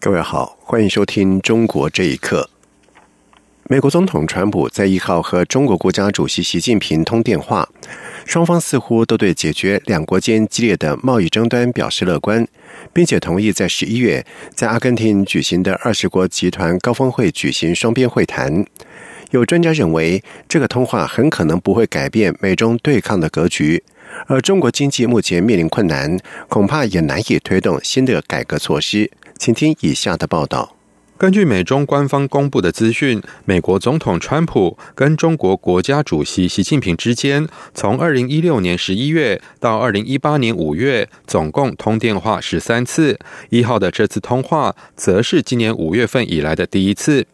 各位好，欢迎收听《中国这一刻》。美国总统川普在一号和中国国家主席习近平通电话，双方似乎都对解决两国间激烈的贸易争端表示乐观，并且同意在十一月在阿根廷举行的二十国集团高峰会举行双边会谈。有专家认为，这个通话很可能不会改变美中对抗的格局，而中国经济目前面临困难，恐怕也难以推动新的改革措施。请听以下的报道。根据美中官方公布的资讯，美国总统川普跟中国国家主席习近平之间，从二零一六年十一月到二零一八年五月，总共通电话十三次。一号的这次通话，则是今年五月份以来的第一次。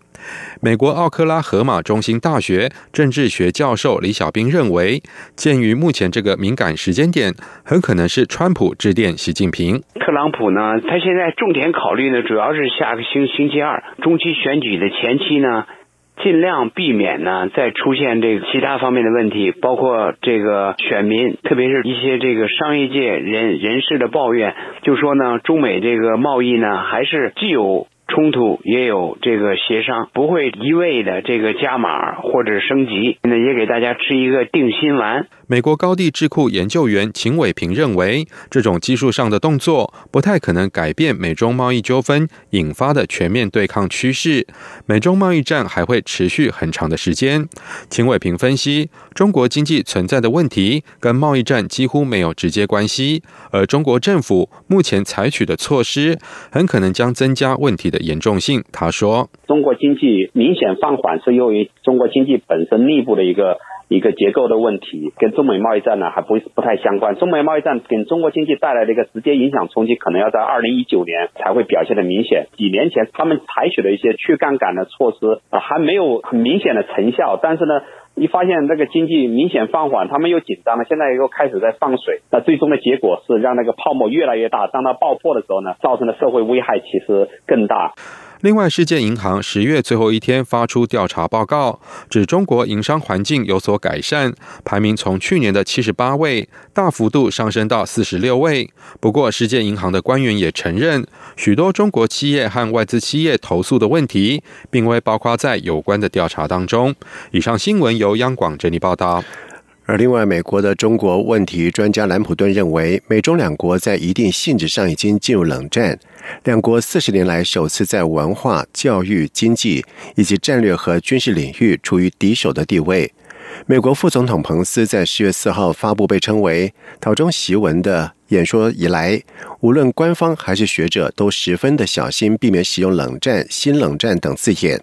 美国奥克拉荷马中心大学政治学教授李小兵认为，鉴于目前这个敏感时间点，很可能是川普致电习近平。特朗普呢，他现在重点考虑呢，主要是下个星星期二中期选举的前期呢，尽量避免呢再出现这个其他方面的问题，包括这个选民，特别是一些这个商业界人人士的抱怨，就说呢，中美这个贸易呢，还是既有。冲突也有这个协商，不会一味的这个加码或者升级，那也给大家吃一个定心丸。美国高地智库研究员秦伟平认为，这种技术上的动作不太可能改变美中贸易纠纷引发的全面对抗趋势。美中贸易战还会持续很长的时间。秦伟平分析，中国经济存在的问题跟贸易战几乎没有直接关系，而中国政府目前采取的措施很可能将增加问题的严重性。他说：“中国经济明显放缓是由于中国经济本身内部的一个。”一个结构的问题，跟中美贸易战呢还不不太相关。中美贸易战给中国经济带来的一个直接影响冲击，可能要在二零一九年才会表现的明显。几年前他们采取的一些去杠杆的措施啊，还没有很明显的成效。但是呢，一发现这个经济明显放缓，他们又紧张了，现在又开始在放水。那最终的结果是让那个泡沫越来越大，当它爆破的时候呢，造成的社会危害其实更大。另外，世界银行十月最后一天发出调查报告，指中国营商环境有所改善，排名从去年的七十八位大幅度上升到四十六位。不过，世界银行的官员也承认，许多中国企业和外资企业投诉的问题，并未包括在有关的调查当中。以上新闻由央广整理报道。而另外，美国的中国问题专家兰普顿认为，美中两国在一定性质上已经进入冷战。两国四十年来首次在文化、教育、经济以及战略和军事领域处于敌手的地位。美国副总统彭斯在十月四号发布被称为“讨中檄文”的演说以来，无论官方还是学者都十分的小心，避免使用“冷战”“新冷战”等字眼。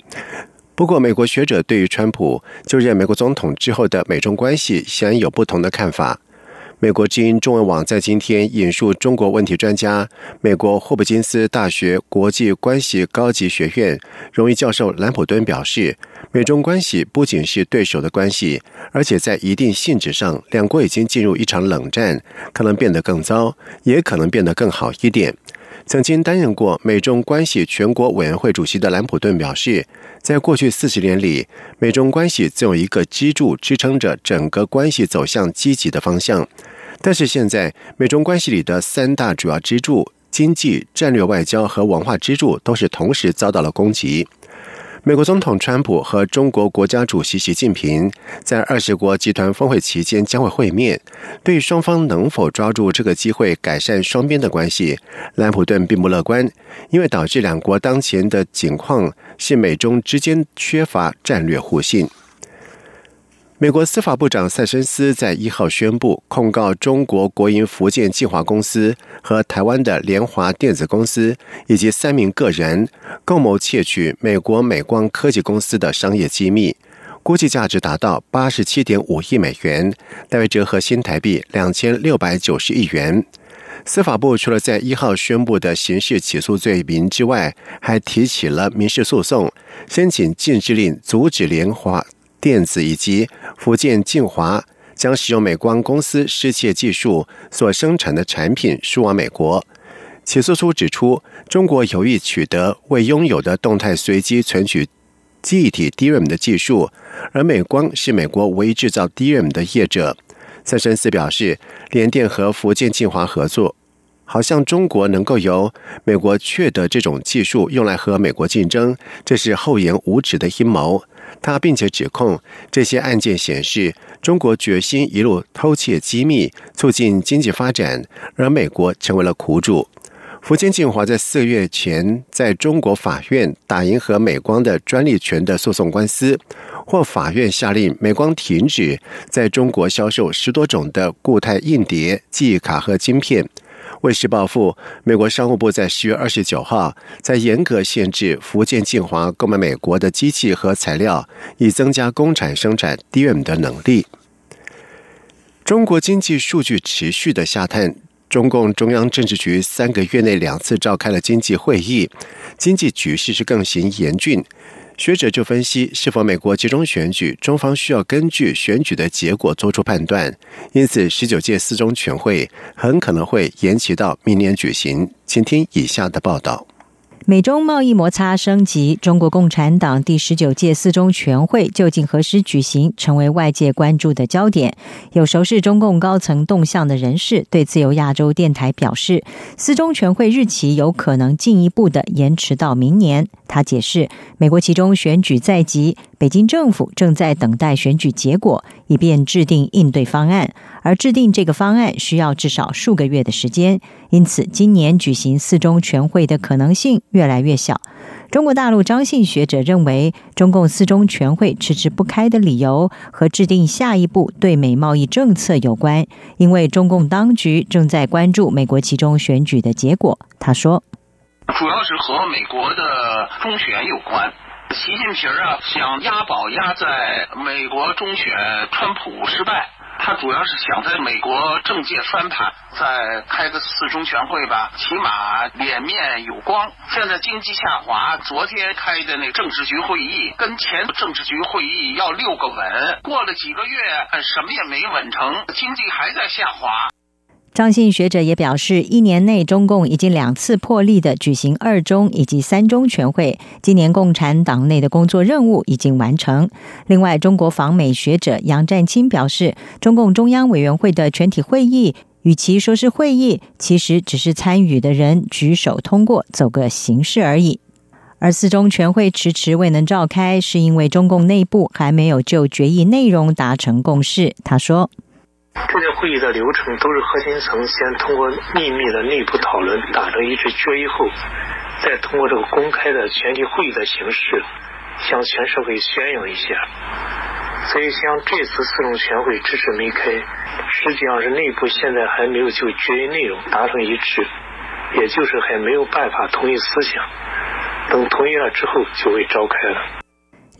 不过，美国学者对于川普就任美国总统之后的美中关系，显然有不同的看法。美国之音中文网在今天引述中国问题专家、美国霍普金斯大学国际关系高级学院荣誉教授兰普敦表示，美中关系不仅是对手的关系，而且在一定性质上，两国已经进入一场冷战，可能变得更糟，也可能变得更好一点。曾经担任过美中关系全国委员会主席的兰普顿表示，在过去四十年里，美中关系总有一个支柱支撑着整个关系走向积极的方向。但是现在，美中关系里的三大主要支柱——经济、战略、外交和文化支柱，都是同时遭到了攻击。美国总统川普和中国国家主席习近平在二十国集团峰会期间将会会面。对双方能否抓住这个机会改善双边的关系，兰普顿并不乐观，因为导致两国当前的景况是美中之间缺乏战略互信。美国司法部长塞申斯在一号宣布，控告中国国营福建计划公司和台湾的联华电子公司以及三名个人，共谋窃取美国美光科技公司的商业机密，估计价值达到八十七点五亿美元，大约折合新台币两千六百九十亿元。司法部除了在一号宣布的刑事起诉罪名之外，还提起了民事诉讼，申请禁制令，阻止联华电子以及福建晋华将使用美光公司失窃技术所生产的产品输往美国。起诉书指出，中国有意取得未拥有的动态随机存取记忆体 DRAM 的技术，而美光是美国唯一制造 DRAM 的业者。蔡申思表示，联电和福建晋华合作，好像中国能够由美国确得这种技术用来和美国竞争，这是厚颜无耻的阴谋。他并且指控这些案件显示，中国决心一路偷窃机密，促进经济发展，而美国成为了苦主。福建晋华在四月前在中国法院打赢和美光的专利权的诉讼官司。或法院下令美光停止在中国销售十多种的固态硬碟、记忆卡和晶片。为时报复，美国商务部在十月二十九号在严格限制福建晋华购买美国的机器和材料，以增加工厂生产 DRAM 的能力。中国经济数据持续的下探，中共中央政治局三个月内两次召开了经济会议，经济局势是更形严峻。学者就分析，是否美国集中选举，中方需要根据选举的结果做出判断，因此十九届四中全会很可能会延期到明年举行。请听以下的报道。美中贸易摩擦升级，中国共产党第十九届四中全会究竟何时举行，成为外界关注的焦点。有熟识中共高层动向的人士对自由亚洲电台表示，四中全会日期有可能进一步的延迟到明年。他解释，美国其中选举在即，北京政府正在等待选举结果，以便制定应对方案。而制定这个方案需要至少数个月的时间，因此今年举行四中全会的可能性越来越小。中国大陆张姓学者认为，中共四中全会迟迟不开的理由和制定下一步对美贸易政策有关，因为中共当局正在关注美国其中选举的结果。他说：“主要是和美国的中选有关。习近平啊，想押宝押在美国中选，川普失败。”他主要是想在美国政界翻盘，再开个四中全会吧，起码脸面有光。现在经济下滑，昨天开的那政治局会议跟前政治局会议要六个稳，过了几个月，什么也没稳成，经济还在下滑。张姓学者也表示，一年内中共已经两次破例的举行二中以及三中全会，今年共产党内的工作任务已经完成。另外，中国访美学者杨占清表示，中共中央委员会的全体会议，与其说是会议，其实只是参与的人举手通过，走个形式而已。而四中全会迟迟未能召开，是因为中共内部还没有就决议内容达成共识。他说。这些会议的流程都是核心层先通过秘密的内部讨论达成一致决议后，再通过这个公开的全体会议的形式向全社会宣扬一下。所以像这次四中全会迟迟没开，实际上是内部现在还没有就决议内容达成一致，也就是还没有办法统一思想。等统一了之后，就会召开了。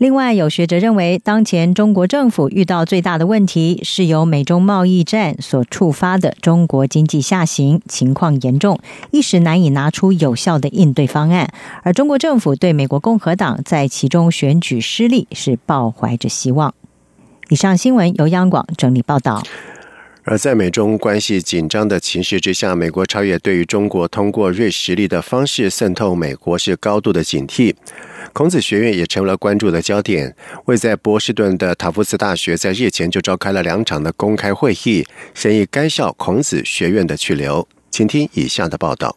另外，有学者认为，当前中国政府遇到最大的问题是由美中贸易战所触发的中国经济下行情况严重，一时难以拿出有效的应对方案。而中国政府对美国共和党在其中选举失利是抱怀着希望。以上新闻由央广整理报道。而在美中关系紧张的情势之下，美国超越对于中国通过锐实力的方式渗透美国是高度的警惕。孔子学院也成为了关注的焦点。位在波士顿的塔夫茨大学在日前就召开了两场的公开会议，审议该校孔子学院的去留。请听以下的报道。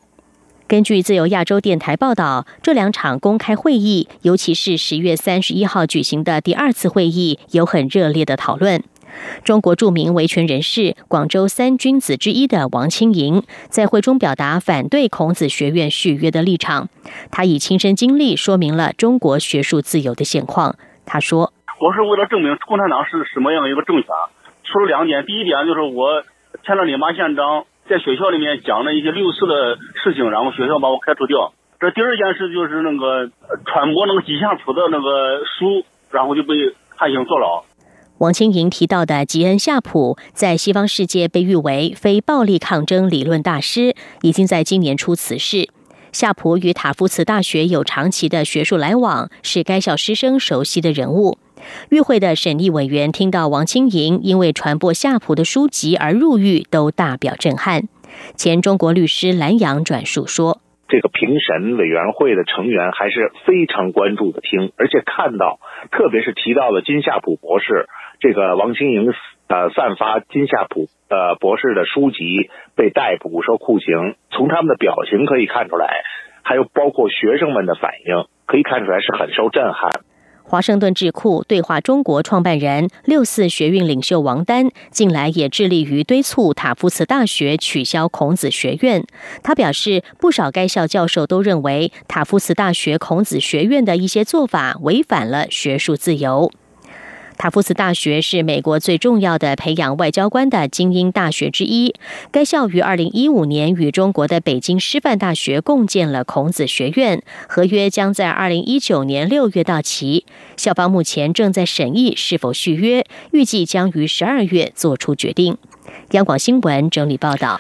根据自由亚洲电台报道，这两场公开会议，尤其是十月三十一号举行的第二次会议，有很热烈的讨论。中国著名维权人士、广州三君子之一的王清莹在会中表达反对孔子学院续约的立场。他以亲身经历说明了中国学术自由的现况。他说：“我是为了证明共产党是什么样一个政权，说了两点。第一点就是我签了李马宪章，在学校里面讲了一些六四的事情，然后学校把我开除掉。这第二件事就是那个传播那个几下谱的那个书，然后就被判刑坐牢。”王清莹提到的吉恩·夏普，在西方世界被誉为非暴力抗争理论大师，已经在今年初辞世。夏普与塔夫茨大学有长期的学术来往，是该校师生熟悉的人物。与会的审议委员听到王清莹因为传播夏普的书籍而入狱，都大表震撼。前中国律师蓝洋转述说：“这个评审委员会的成员还是非常关注的听，而且看到，特别是提到了金夏普博士。”这个王清莹呃散发金夏普呃博士的书籍被逮捕受酷刑，从他们的表情可以看出来，还有包括学生们的反应，可以看出来是很受震撼。华盛顿智库对话中国创办人六四学运领袖王丹近来也致力于敦促塔夫茨大学取消孔子学院。他表示，不少该校教授都认为塔夫茨大学孔子学院的一些做法违反了学术自由。塔夫茨大学是美国最重要的培养外交官的精英大学之一。该校于二零一五年与中国的北京师范大学共建了孔子学院，合约将在二零一九年六月到期。校方目前正在审议是否续约，预计将于十二月做出决定。央广新闻整理报道：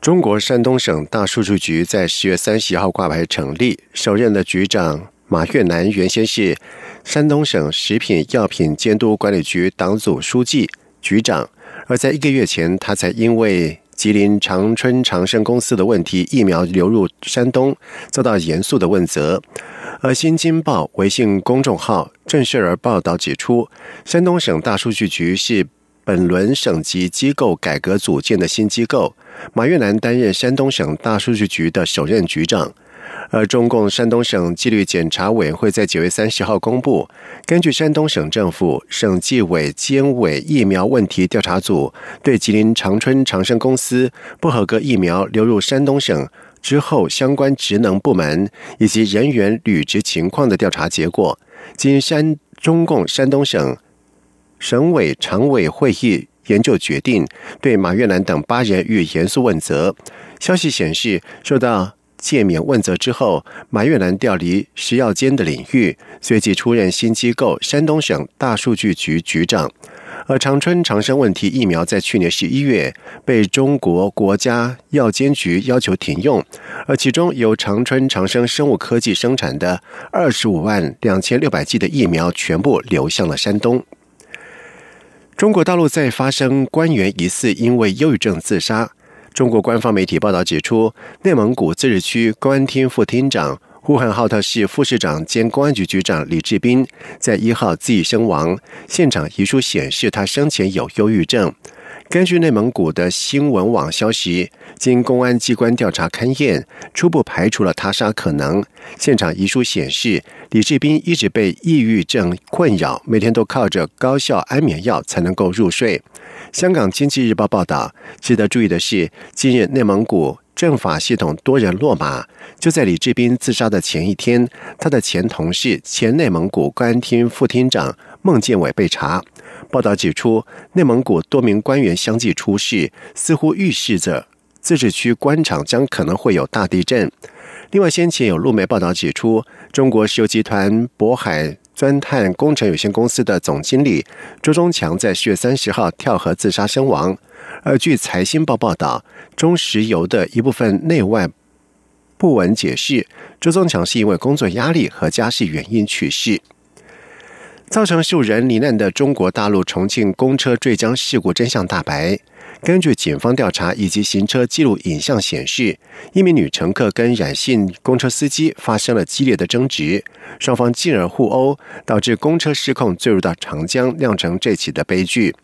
中国山东省大数据局在十月三十号挂牌成立，首任的局长马月南原先是。山东省食品药品监督管理局党组书记、局长，而在一个月前，他才因为吉林长春长生公司的问题，疫苗流入山东，遭到严肃的问责。而《新京报》微信公众号正式而报道指出，山东省大数据局是本轮省级机构改革组建的新机构，马月南担任山东省大数据局的首任局长。而中共山东省纪律检查委员会在九月三十号公布，根据山东省政府、省纪委监委疫苗问题调查组对吉林长春长生公司不合格疫苗流入山东省之后相关职能部门以及人员履职情况的调查结果，经山中共山东省省委常委会议研究决定，对马月兰等八人予以严肃问责。消息显示，受到。诫免问责之后，马月兰调离食药监的领域，随即出任新机构山东省大数据局局长。而长春长生问题疫苗在去年十一月被中国国家药监局要求停用，而其中由长春长生生物科技生产的二十五万两千六百剂的疫苗全部流向了山东。中国大陆在发生官员疑似因为忧郁症自杀。中国官方媒体报道指出，内蒙古自治区公安厅副厅长、呼和浩特市副市长兼公安局局长李志斌在一号自缢身亡。现场遗书显示，他生前有忧郁症。根据内蒙古的新闻网消息，经公安机关调查勘验，初步排除了他杀可能。现场遗书显示，李志斌一直被抑郁症困扰，每天都靠着高效安眠药才能够入睡。香港经济日报报道，值得注意的是，近日内蒙古政法系统多人落马。就在李志斌自杀的前一天，他的前同事、前内蒙古公安厅副厅长孟建伟被查。报道指出，内蒙古多名官员相继出事，似乎预示着自治区官场将可能会有大地震。另外，先前有路媒报道指出，中国石油集团渤海。钻探工程有限公司的总经理周忠强在十月三十号跳河自杀身亡。而据财新报报道，中石油的一部分内外部文解释，周忠强是因为工作压力和家事原因去世。造成数人罹难的中国大陆重庆公车坠江事故真相大白。根据警方调查以及行车记录影像显示，一名女乘客跟冉姓公车司机发生了激烈的争执，双方进而互殴，导致公车失控坠入到长江，酿成这起的悲剧。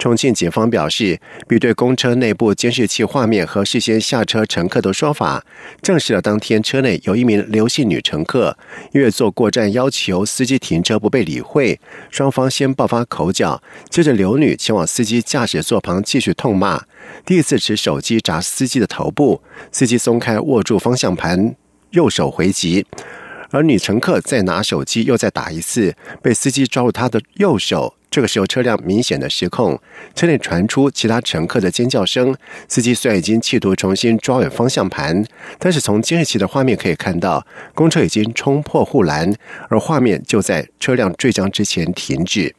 重庆警方表示，比对公车内部监视器画面和事先下车乘客的说法，证实了当天车内有一名刘姓女乘客，因为坐过站要求司机停车不被理会，双方先爆发口角，接着刘女前往司机驾驶座旁继续痛骂，第一次持手机砸司机的头部，司机松开握住方向盘，右手回击，而女乘客再拿手机又再打一次，被司机抓住她的右手。这个时候，车辆明显的失控，车内传出其他乘客的尖叫声。司机虽然已经企图重新抓稳方向盘，但是从监视器的画面可以看到，公车已经冲破护栏，而画面就在车辆坠江之前停止。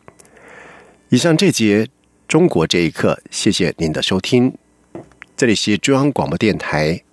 以上这节中国这一刻，谢谢您的收听，这里是中央广播电台